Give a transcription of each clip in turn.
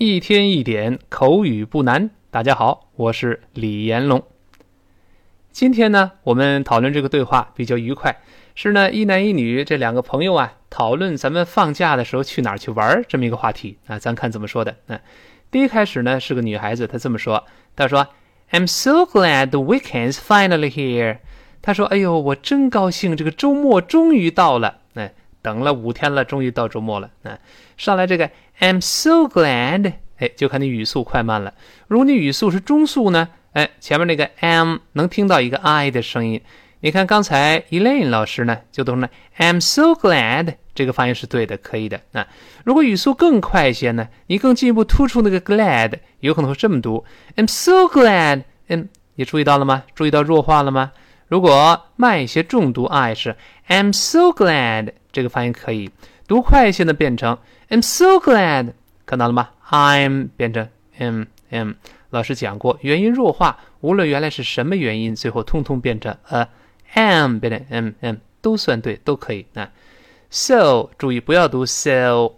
一天一点口语不难。大家好，我是李延龙。今天呢，我们讨论这个对话比较愉快，是呢一男一女这两个朋友啊，讨论咱们放假的时候去哪儿去玩这么一个话题啊。咱看怎么说的。嗯，第一开始呢是个女孩子，她这么说：“她说，I'm so glad the weekend's finally here。”她说：“哎呦，我真高兴，这个周末终于到了。”等了五天了，终于到周末了。啊，上来这个 I'm so glad，哎，就看你语速快慢了。如果你语速是中速呢，哎，前面那个 I'm 能听到一个 I 的声音。你看刚才 Elaine 老师呢，就读成了 I'm so glad，这个发音是对的，可以的。啊，如果语速更快一些呢，你更进一步突出那个 glad，有可能会这么读 I'm so glad。嗯，你注意到了吗？注意到弱化了吗？如果慢一些，重读 I 是 I'm so glad。这个发音可以读快一些的，变成 I'm so glad，看到了吗？I'm 变成 m m。老师讲过，元音弱化，无论原来是什么元音，最后通通变成 a m 变成 m m 都算对，都可以啊。So 注意不要读 so，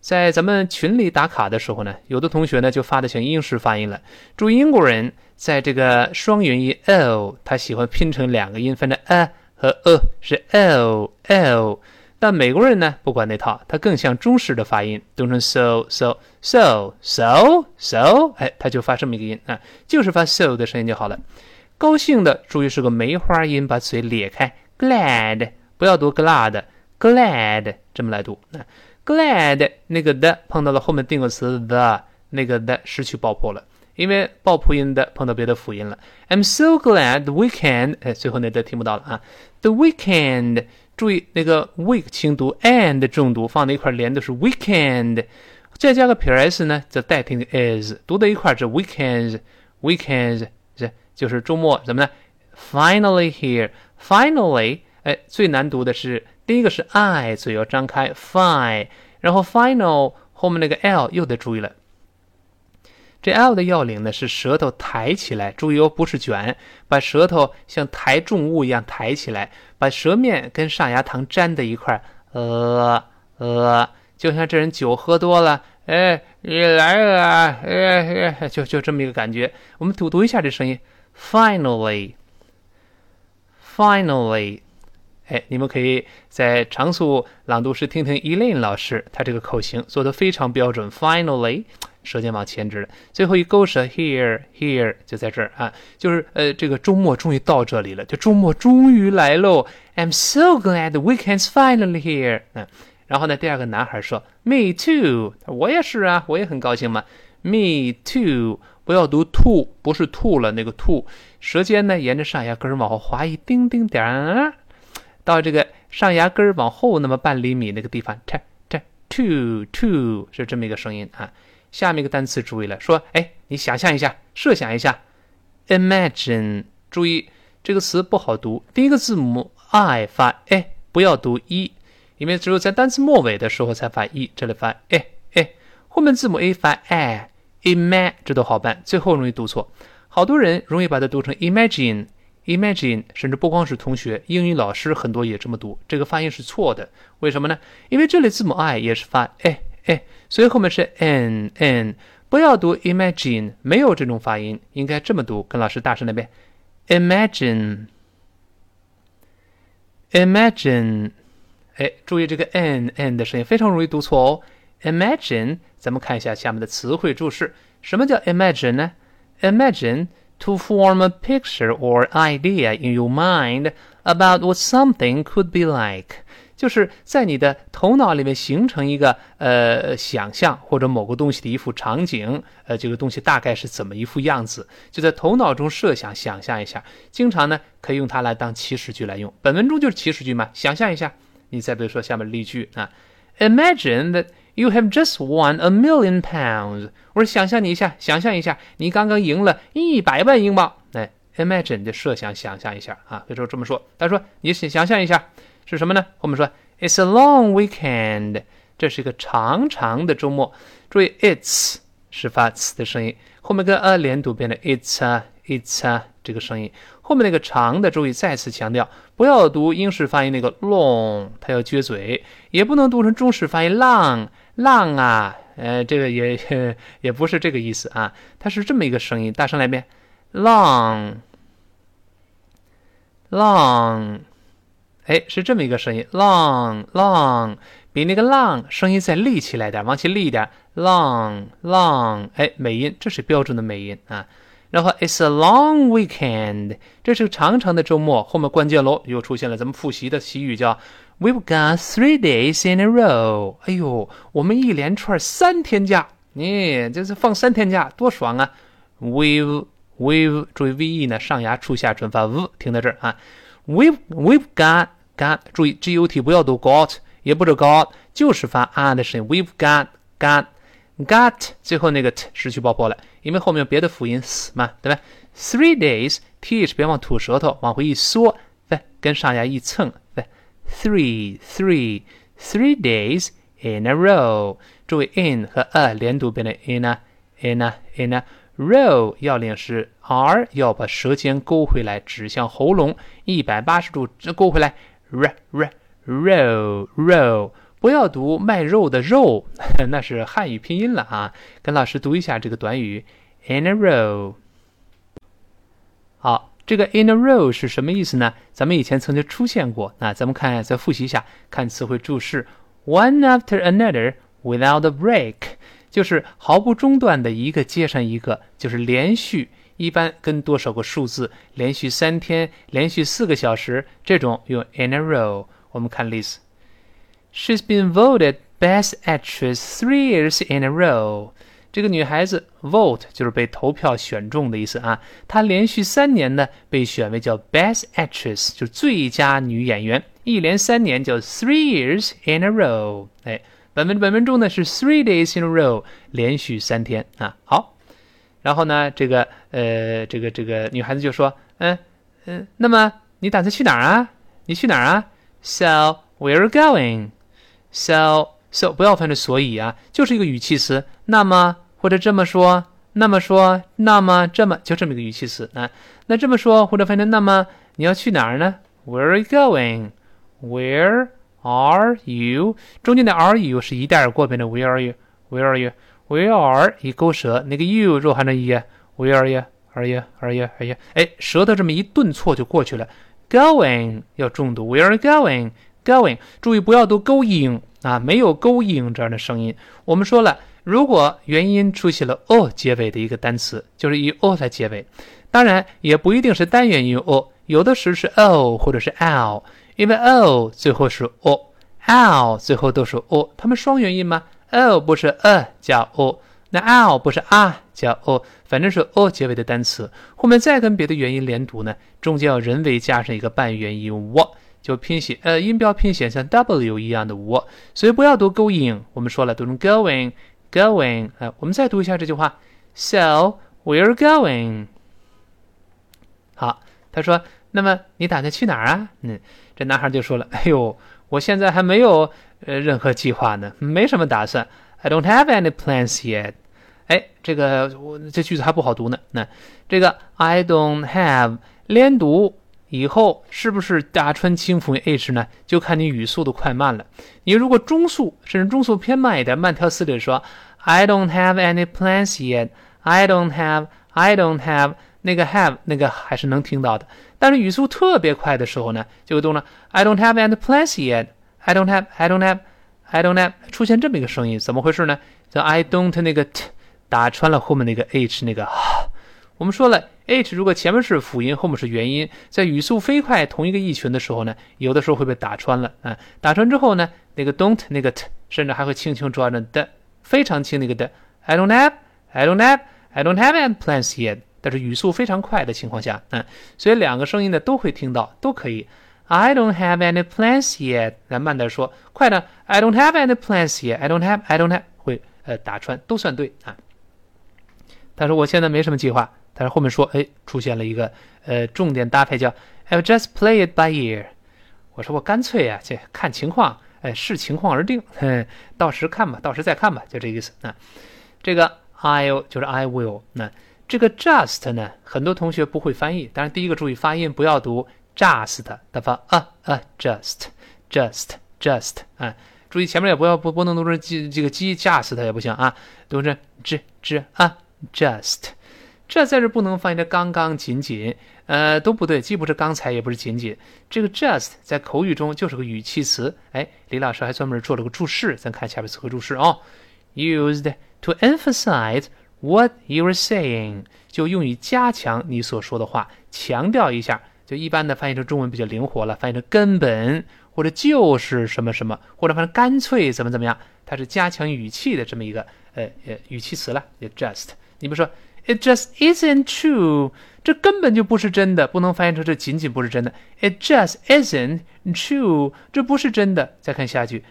在咱们群里打卡的时候呢，有的同学呢就发的像英式发音了。注意英国人在这个双元音 o，他喜欢拼成两个音，分成 a 和 a 是 o o。但美国人呢，不管那套，他更像中式的发音，读成 so so so so so，哎，他就发这么一个音啊，就是发 so 的声音就好了。高兴的，注意是个梅花音，把嘴咧开，glad，不要读 glad，glad 这么来读啊，glad 那个的碰到了后面定个词 the，那个的失去爆破了，因为爆破音的碰到别的辅音了。I'm so glad the weekend，哎，最后那的听不到了啊，the weekend。注意那个 week 轻读，and 重读，放在一块连的是 weekend，再加个撇 s 呢，则代替 is，读在一块是 weekends，weekends 是就是周末，怎么呢？Finally here，finally，哎，最难读的是第一个是 i，嘴要张开，fine，然后 final 后面那个 l 又得注意了。这 L 的要领呢是舌头抬起来，注意哦，不是卷，把舌头像抬重物一样抬起来，把舌面跟上牙膛粘在一块儿，呃呃，就像这人酒喝多了，哎，你来了，哎哎，就就这么一个感觉。我们读读一下这声音，Finally，Finally，哎，你们可以在常速朗读时听听 Elaine 老师，他这个口型做的非常标准，Finally。舌尖往前指，最后一勾舌 here here 就在这儿啊，就是呃这个周末终于到这里了，就周末终于来喽。I'm so glad the weekend's finally here。嗯，然后呢，第二个男孩说 Me too，我也是啊，我也很高兴嘛。Me too，不要读 to，，不是吐了那个 to，，舌尖呢沿着上牙根往后滑一丁丁点儿，到这个上牙根往后那么半厘米那个地方，t t two two 是这么一个声音啊。下面一个单词注意了，说，哎，你想象一下，设想一下，imagine，注意这个词不好读，第一个字母 i 发哎，不要读一，因为只有在单词末尾的时候才发一，这里发哎哎，后面字母 a 发 i，imagine 这都好办，最后容易读错，好多人容易把它读成 imagine，imagine，甚至不光是同学，英语老师很多也这么读，这个发音是错的，为什么呢？因为这里字母 i 也是发哎。哎，所以后面是 n n，不要读 imagine，没有这种发音，应该这么读。跟老师大声那边，imagine，imagine，哎，注意这个 n n 的声音非常容易读错哦。imagine，咱们看一下下面的词汇注释。什么叫 imagine 呢？imagine to form a picture or idea in your mind about what something could be like。 就是在你的头脑里面形成一个呃想象或者某个东西的一幅场景，呃，这个东西大概是怎么一副样子，就在头脑中设想、想象一下。经常呢可以用它来当祈使句来用。本文中就是祈使句嘛，想象一下。你再比如说下面例句啊，Imagine that you have just won a million pounds。我说想象你一下，想象一下你刚刚赢了一百万英镑。哎，Imagine 就设想、想象一下啊，比如说这么说。他说你想想象一下。是什么呢？我们说 It's a long weekend，这是一个长长的周末。注意 It's 是发 ts 的声音，后面跟 a 连读变成 It's a It's a 这个声音。后面那个长的，注意再次强调，不要读英式发音那个 long，它要撅嘴，也不能读成中式发音 long long 啊，呃，这个也 也不是这个意思啊，它是这么一个声音，大声来一遍，long，long，哎，是这么一个声音，long，long，比那个 long 声音再立起来点，往起立一点，long，long，哎，美音，这是标准的美音啊。然后 It's a long weekend，这是个长长的周末。后面关键喽，又出现了咱们复习的习语，叫 We've got three days in a row。哎呦，我们一连串三天假，你这是放三天假，多爽啊！We've we've 注意 ve 呢，上牙出下唇发 v，听到这儿啊。We've we've got got 注意 got 不要读 got，也不是 got，就是发啊的声音。We've got got got 最后那个 t 失去爆破了。因为后面有别的辅音 s 嘛，对吧？Three days，th 别忘吐舌头，往回一缩，对，跟上牙一蹭，对。Three，three，three days in a row。注意 in 和 a 连读变成 in a，in a，in a row。要领是 r，要把舌尖勾回来，指向喉咙，一百八十度勾回来，r，r，row，row。不要读卖肉的肉，那是汉语拼音了啊！跟老师读一下这个短语，in a row。好，这个 in a row 是什么意思呢？咱们以前曾经出现过，那咱们看再复习一下，看词汇注释，one after another without a break，就是毫不中断的一个接上一个，就是连续，一般跟多少个数字，连续三天，连续四个小时，这种用 in a row。我们看例子。She's been voted best actress three years in a row。这个女孩子 vote 就是被投票选中的意思啊。她连续三年呢被选为叫 best actress，就最佳女演员。一连三年叫 three years in a row。哎，本文本文中呢是 three days in a row，连续三天啊。好，然后呢这个呃这个这个女孩子就说，嗯嗯，那么你打算去哪儿啊？你去哪儿啊？So where are going。So so 不要翻成所以啊，就是一个语气词。那么或者这么说，那么说，那么这么，就这么一个语气词啊。那这么说或者翻成那么你要去哪儿呢？Where are you going? Where are you? 中间的 are you 是一带而过变成 Where are you? Where are you? Where are 一勾舌，那个 you 肉含着 e。Where are you? Are you? Are you? Are you? 哎，舌头这么一顿挫就过去了。Going 要重读。Where are you going? Going，注意不要读 going 啊，没有 going 这样的声音。我们说了，如果元音出现了 o 结尾的一个单词，就是以 o 来结尾。当然，也不一定是单元音 o，有的时是 o 或者是 l，因为 o 最后是 o，l 最后都是 o，它们双元音吗？o 不是 a 加 o，那 l 不是 a 加 o，反正是 o 结尾的单词，后面再跟别的元音连读呢，中间要人为加上一个半元音 w。就拼写，呃，音标拼写像 W 一样的 w，所以不要读 going。我们说了，读成 going，going。哎，我们再读一下这句话，So we're going。好，他说，那么你打算去哪儿啊？嗯，这男孩就说了，哎呦，我现在还没有呃任何计划呢，没什么打算。I don't have any plans yet。哎，这个我这句子还不好读呢。那这个 I don't have 连读。以后是不是打穿清辅 h 呢？就看你语速的快慢了。你如果中速，甚至中速偏慢一点，慢条斯理说，I don't have any plans yet. I don't have, I don't have 那个 have 那个还是能听到的。但是语速特别快的时候呢，就会动了。I don't have any plans yet. I don't have, I don't have, I don't have 出现这么一个声音，怎么回事呢？叫 I don't 那个 t 打穿了后面那个 h 那个。我们说了，h 如果前面是辅音，后面是元音，在语速飞快同一个意群的时候呢，有的时候会被打穿了啊。打穿之后呢，那个 don't 那个 t，甚至还会轻轻抓着的，非常轻那个的。I don't have, I don't have, I don't have any plans yet。但是语速非常快的情况下，嗯，所以两个声音呢都会听到，都可以。I don't have any plans yet。来慢点说，快呢。I don't have any plans yet。I don't have, I don't have 会呃打穿，都算对啊。他说我现在没什么计划。但是后面说，哎，出现了一个呃重点搭配，叫 I'll just play it by ear。我说我干脆啊，这看情况，哎，视情况而定，哼，到时看吧，到时再看吧，就这意思啊。这个 I'll 就是 I will。那这个 just 呢，很多同学不会翻译。当然，第一个注意发音，不要读 just，它发啊啊，just，just，just 啊。注意前面也不要不不能读成鸡这个鸡架死它也不行啊，读成 j j 啊，just，这在这不能翻译成刚刚仅仅，呃都不对，既不是刚才也不是仅仅，这个 just 在口语中就是个语气词。哎，李老师还专门做了个注释，咱看下面词汇注释啊，used to emphasize what you are saying，就用于加强你所说的话，强调一下。就一般的翻译成中文比较灵活了，翻译成根本或者就是什么什么，或者反正干脆怎么怎么样，它是加强语气的这么一个呃呃语气词了。也 just，你比如说，it just isn't true，这根本就不是真的，不能翻译成这仅仅不是真的。it just isn't true，这不是真的。再看下句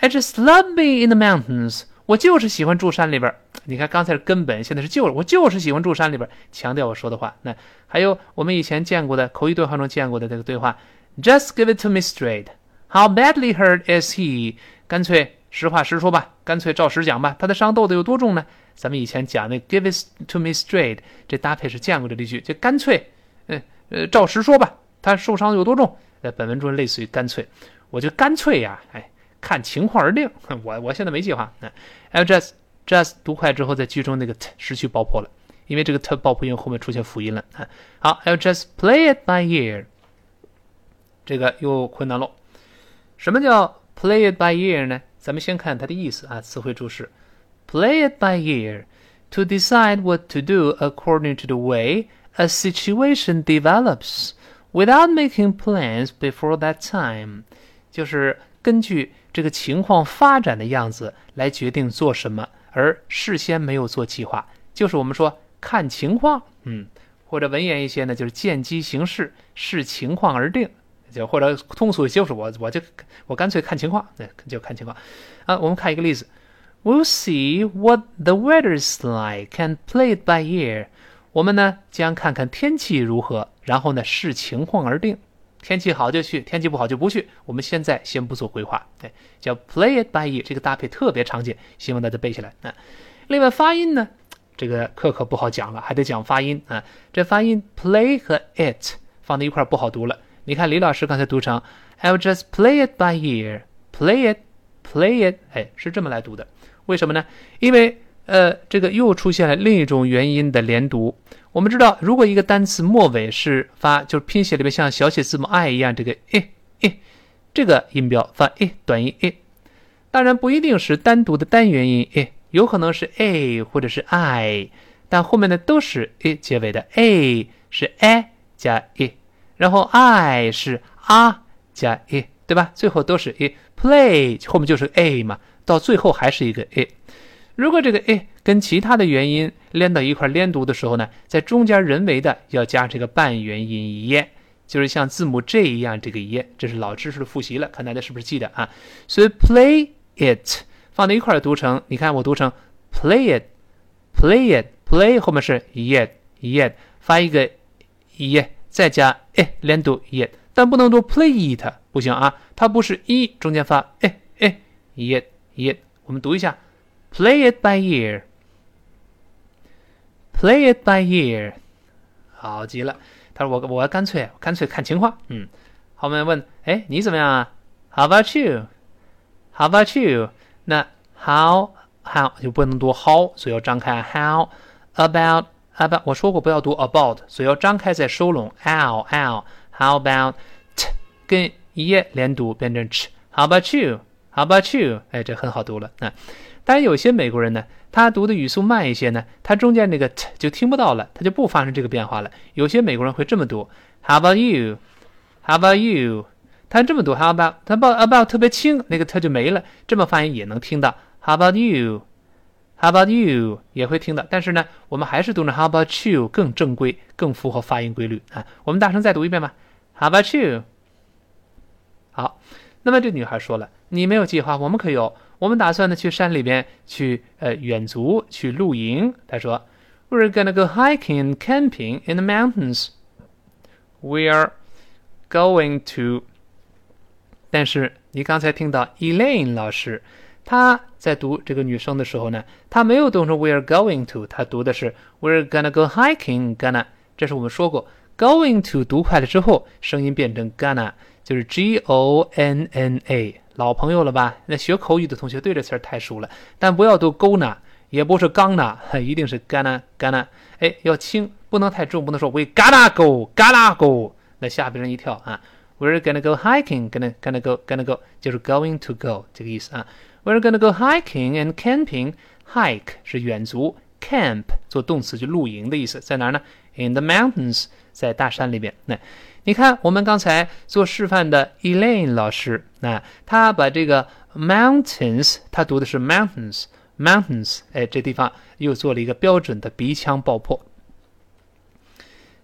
，I just love me in the mountains。我就是喜欢住山里边你看刚才是根本，现在是就我就是喜欢住山里边强调我说的话。那还有我们以前见过的口语对话中见过的这个对话，Just give it to me straight. How badly hurt is he? 干脆实话实说吧，干脆照实讲吧。他的伤到底有多重呢？咱们以前讲那 Give it to me straight，这搭配是见过的例句，就干脆，呃呃，照实说吧。他受伤有多重？在本文中类似于干脆，我就干脆呀，哎。看情况而定。我我现在没计划。那 I'll just just 读快之后，在句中那个 t 失去爆破了，因为这个 t 爆破音后面出现辅音了。啊，好，I'll just play it by ear。这个又困难喽。什么叫 play it by ear 呢？咱们先看它的意思啊，词汇注释：play it by ear to decide what to do according to the way a situation develops without making plans before that time，就是 根据这个情况发展的样子来决定做什么，而事先没有做计划，就是我们说看情况，嗯，或者文言一些呢，就是见机行事，视情况而定，就或者通俗就是我我就我干脆看情况，那就看情况啊。我们看一个例子，We'll see what the weather's like and play it by ear。我们呢将看看天气如何，然后呢视情况而定。天气好就去，天气不好就不去。我们现在先不做规划，对，叫 play it by ear，这个搭配特别常见，希望大家背下来啊。另外发音呢，这个课可不好讲了，还得讲发音啊。这发音 play 和 it 放在一块不好读了。你看李老师刚才读成 I'll just play it by ear，play it，play it，哎，是这么来读的。为什么呢？因为呃，这个又出现了另一种元音的连读。我们知道，如果一个单词末尾是发，就是拼写里面像小写字母 i 一样，这个 i i 这个音标发 i 短音 i，当然不一定是单独的单元音 i，有可能是 a 或者是 i，但后面的都是 i 结尾的，a 是 a 加 i，然后 i 是 a 加 i，对吧？最后都是 i，play 后面就是 a 嘛，到最后还是一个 i。如果这个 a 跟其他的元音连到一块连读的时候呢，在中间人为的要加这个半元音 e，就是像字母 j 一样这个 e，这是老知识的复习了，看大家是不是记得啊？所以 play it 放在一块读成，你看我读成 play it，play it，play 后面是 yet yet，发一个 e，再加 e 连读 yet，但不能读 play it，不行啊，它不是一中间发 a a yet yet，我们读一下。Play it by ear. Play it by ear. 好极了。他说：“我我干脆干脆看情况。”嗯，后面问：“哎，你怎么样啊？”How about you? How about you? 那 how how 就不能读 how，所以要张开。How about about 我说过不要读 about，所以要张开再收拢。How how how about t 跟 e 连读变成 ch。How about you? How about you? 哎，这很好读了。那。当然，有些美国人呢，他读的语速慢一些呢，他中间那个 t 就听不到了，他就不发生这个变化了。有些美国人会这么读：How about you? How about you? 他这么读：How about？他 about about 特别轻，那个 t 就没了。这么发音也能听到。How about you? How about you? 也会听到。但是呢，我们还是读成 How about you 更正规，更符合发音规律啊。我们大声再读一遍吧。How about you? 好，那么这女孩说了：“你没有计划，我们可有。”我们打算呢去山里边去呃远足去露营。他说，We're gonna go hiking and camping in the mountains. We're going to。但是你刚才听到 Elaine 老师她在读这个女生的时候呢，她没有读成 We're going to，她读的是 We're gonna go hiking. Gonna，这是我们说过，going to 读快了之后，声音变成 gonna，就是 G O N N A。老朋友了吧？那学口语的同学对这词儿太熟了，但不要读 gonna，也不是 gonna，一定是 gonna gonna。哎，要轻，不能太重，不能说 we gotta go gotta go，那吓别人一跳啊。We're gonna go hiking，gonna gonna go gonna go，就是 going to go 这个意思啊。We're gonna go hiking and camping，hike 是远足，camp 做动词就露营的意思，在哪儿呢？In the mountains，在大山里边。那你看，我们刚才做示范的 Elaine 老师，那他把这个 mountains，他读的是 mountains，mountains，哎，这地方又做了一个标准的鼻腔爆破。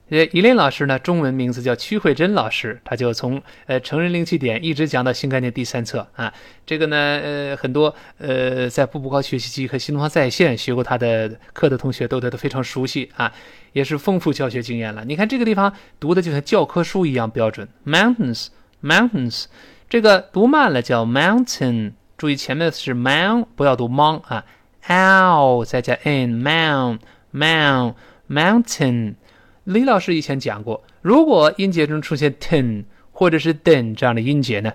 呃，依琳老师呢，中文名字叫曲慧珍老师，他就从呃成人零起点一直讲到新概念第三册啊。这个呢，呃，很多呃在步步高学习机和新东方在线学过他的课的同学都对他非常熟悉啊，也是丰富教学经验了。你看这个地方读的就像教科书一样标准，mountains，mountains，这个读慢了叫 mountain，注意前面是 mount，不要读 mon 啊，ow 再加 n，mound，mound，mountain。李老师以前讲过，如果音节中出现 ten 或者是 den 这样的音节呢，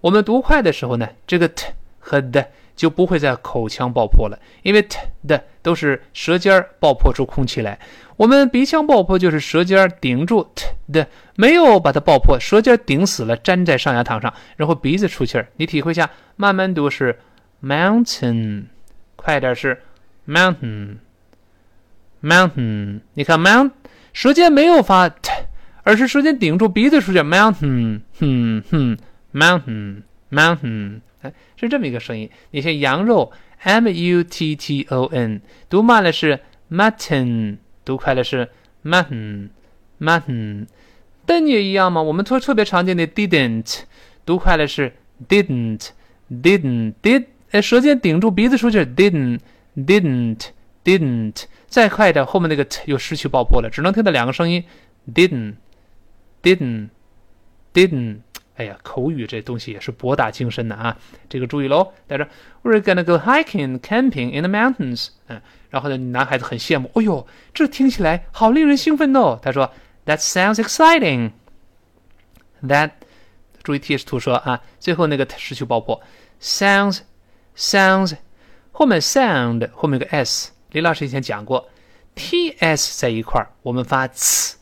我们读快的时候呢，这个 t 和 d 就不会在口腔爆破了，因为 t 的都是舌尖爆破出空气来。我们鼻腔爆破就是舌尖顶住 t 的，没有把它爆破，舌尖顶死了，粘在上牙膛上，然后鼻子出气儿。你体会一下，慢慢读是 mountain，快点是 mountain，mountain。你看 mount。a i n。舌尖没有发 t，而是舌尖顶住鼻子出现 mountain，哼哼，mountain mountain，哎，是这么一个声音。你像羊肉 m u t t o n，读慢了是 mutton，读快了是 mutton mutton。d 也一样吗？我们特特别常见的 didn't，读快了是 didn't didn't did，哎，舌尖顶住鼻子出去 didn't didn't didn't。再快一点，后面那个 t 又失去爆破了，只能听到两个声音，didn't，didn't，didn't。哎呀，口语这东西也是博大精深的啊，这个注意喽。在这，We're gonna go hiking, camping in the mountains。嗯，然后呢，男孩子很羡慕，哎呦，这听起来好令人兴奋哦。他说，That sounds exciting。That，注意 t H 图说啊，最后那个失去爆破，sounds，sounds，后面 sound 后面有个 s。李老师以前讲过，t s 在一块儿我们发 c，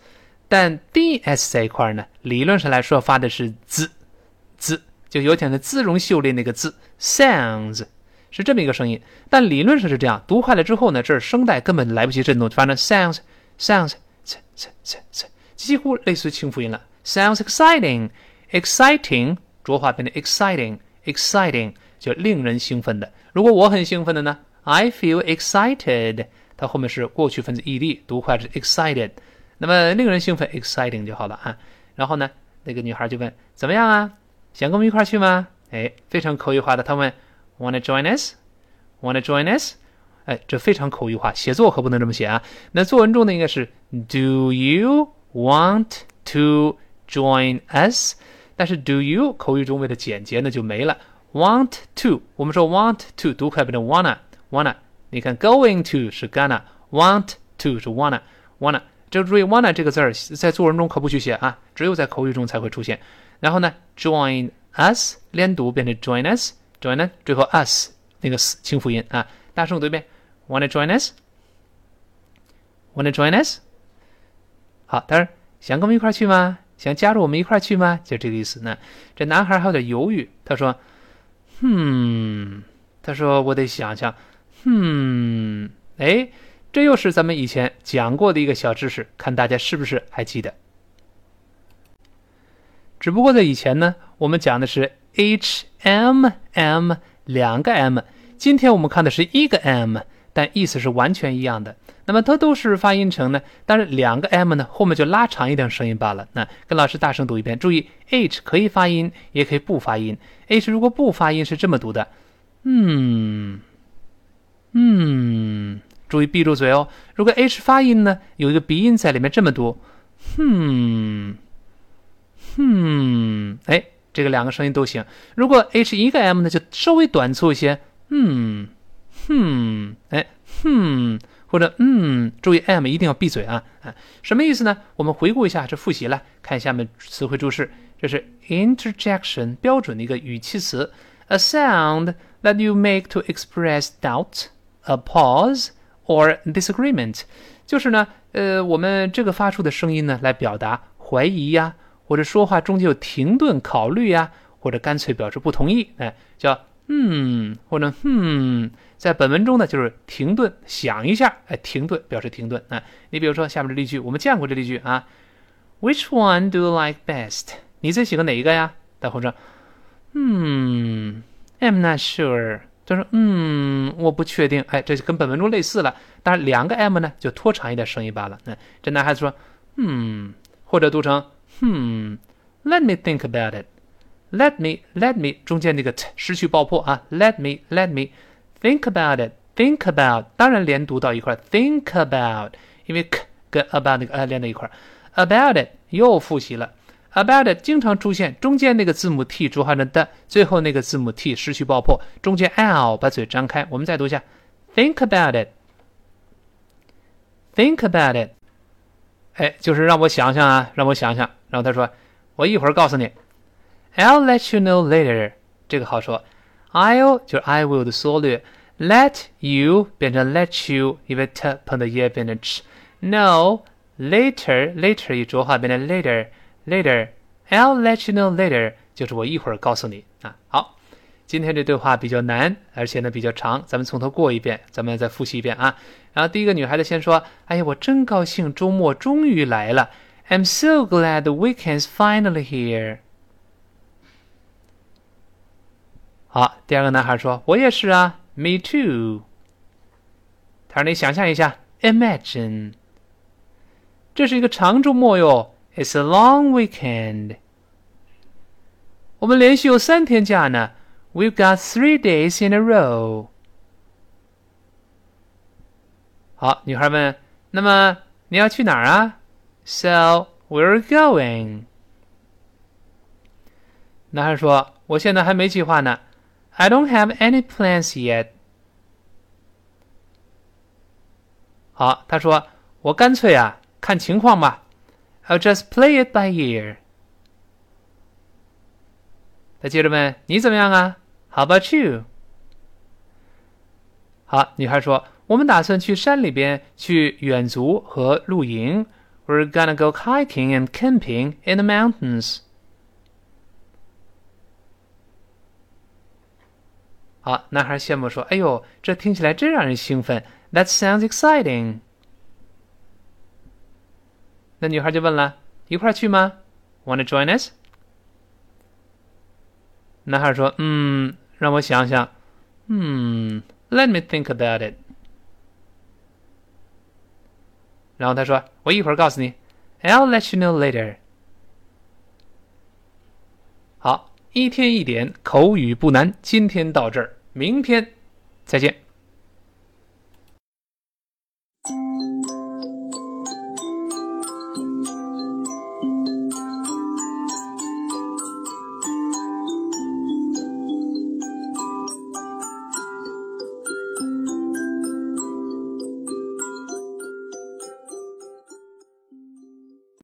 但 d s 在一块儿呢，理论上来说发的是 z，z 就有点的姿容秀丽那个滋，sounds 是这么一个声音。但理论上是这样，读快了之后呢，这儿声带根本来不及振动，反正 sounds，sounds，几乎类似于清辅音了。Sounds exciting，exciting 浊化变成 exciting，exciting 就令人兴奋的。如果我很兴奋的呢？I feel excited，它后面是过去分词 ed，读快是 excited，那么令人兴奋 exciting 就好了啊。然后呢，那个女孩就问怎么样啊？想跟我们一块去吗？哎，非常口语化的，她问 Wanna join us？Wanna join us？哎，这非常口语化，写作可不能这么写啊。那作文中的，应该是 Do you want to join us？但是 Do you 口语中为了简洁呢就没了，Want to，我们说 Want to 读快变成 wanna。wanna，你看，going to 是 gonna，want to 是 wanna，wanna，这注意 wanna 这个字儿在作文中可不许写啊，只有在口语中才会出现。然后呢，join us 连读变成 join us，join us，最后 us 那个 s 清辅音啊，大声读一遍，wanna join us，wanna join us。好，当然想跟我们一块去吗？想加入我们一块去吗？就这个意思呢。这男孩还有点犹豫，他说，嗯，他说我得想想。嗯，哎，这又是咱们以前讲过的一个小知识，看大家是不是还记得？只不过在以前呢，我们讲的是 h m m 两个 m，今天我们看的是一个 m，但意思是完全一样的。那么它都是发音成呢，但是两个 m 呢，后面就拉长一点声音罢了。那跟老师大声读一遍，注意 h 可以发音，也可以不发音。h 如果不发音是这么读的，嗯。嗯，注意闭住嘴哦。如果 h 发音呢，有一个鼻音在里面，这么读，哼，哼，哎，这个两个声音都行。如果 h 一个 m 呢，就稍微短促一些，嗯，哼，哎，哼，或者嗯，注意 m 一定要闭嘴啊啊，什么意思呢？我们回顾一下，这复习了，看下面词汇注释，这是 interjection 标准的一个语气词。a sound that you make to express doubt, a pause, or disagreement。就是呢，呃，我们这个发出的声音呢，来表达怀疑呀，或者说话中间有停顿考虑呀，或者干脆表示不同意，哎，叫嗯，或者嗯。在本文中呢，就是停顿想一下，哎，停顿表示停顿啊。你比如说下面这例句，我们见过这例句啊，Which one do you like best？你最喜欢哪一个呀？大伙说，嗯，I'm not sure。他说，嗯，我不确定。哎，这就跟本文中类似了。当然，两个 M 呢，就拖长一点声音罢了。嗯，这男孩子说，嗯，或者读成，嗯，Let me think about it。Let me，Let me，中间那个 t 失去爆破啊。Let me，Let me。Think about it. Think about，当然连读到一块。Think about，因为 k 跟 about 那个呃连在一块。About it 又复习了。About it 经常出现中间那个字母 t 浊化成的，最后那个字母 t 失去爆破，中间 l 把嘴张开。我们再读一下。Think about it. Think about it. 哎，就是让我想想啊，让我想想。然后他说，我一会儿告诉你。I'll let you know later。这个好说。I'll 就是 I will 的缩略，let you 变成 let you，因为 t 碰到 e 变成 ch。No later later 一浊化变成 later later。I'll let you know later 就是我一会儿告诉你啊。好，今天这对话比较难，而且呢比较长，咱们从头过一遍，咱们再复习一遍啊。然后第一个女孩子先说：“哎呀，我真高兴，周末终于来了。I'm so glad the weekend's finally here。”好，第二个男孩说：“我也是啊，Me too。”他说：“你想象一下，Imagine，这是一个长周末哟 ，It's a long weekend。我们连续有三天假呢，We've got three days in a row。”好，女孩问：“那么你要去哪儿啊？”So we're going。男孩说：“我现在还没计划呢。” I don't have any plans yet。好，他说我干脆啊看情况吧。 I'll just play it by ear。他接着问你怎么样啊？How about you？好，女孩说我们打算去山里边去远足和露营。We're gonna go hiking and camping in the mountains。好，男孩羡慕说：“哎呦，这听起来真让人兴奋。That sounds exciting。” 那女孩就问了：“一块去吗？Wanna join us？” 男孩说：“嗯，让我想想。嗯，Let me think about it。”然后他说：“我一会儿告诉你。”I'll let you know later。好。一天一点口语不难，今天到这儿，明天再见。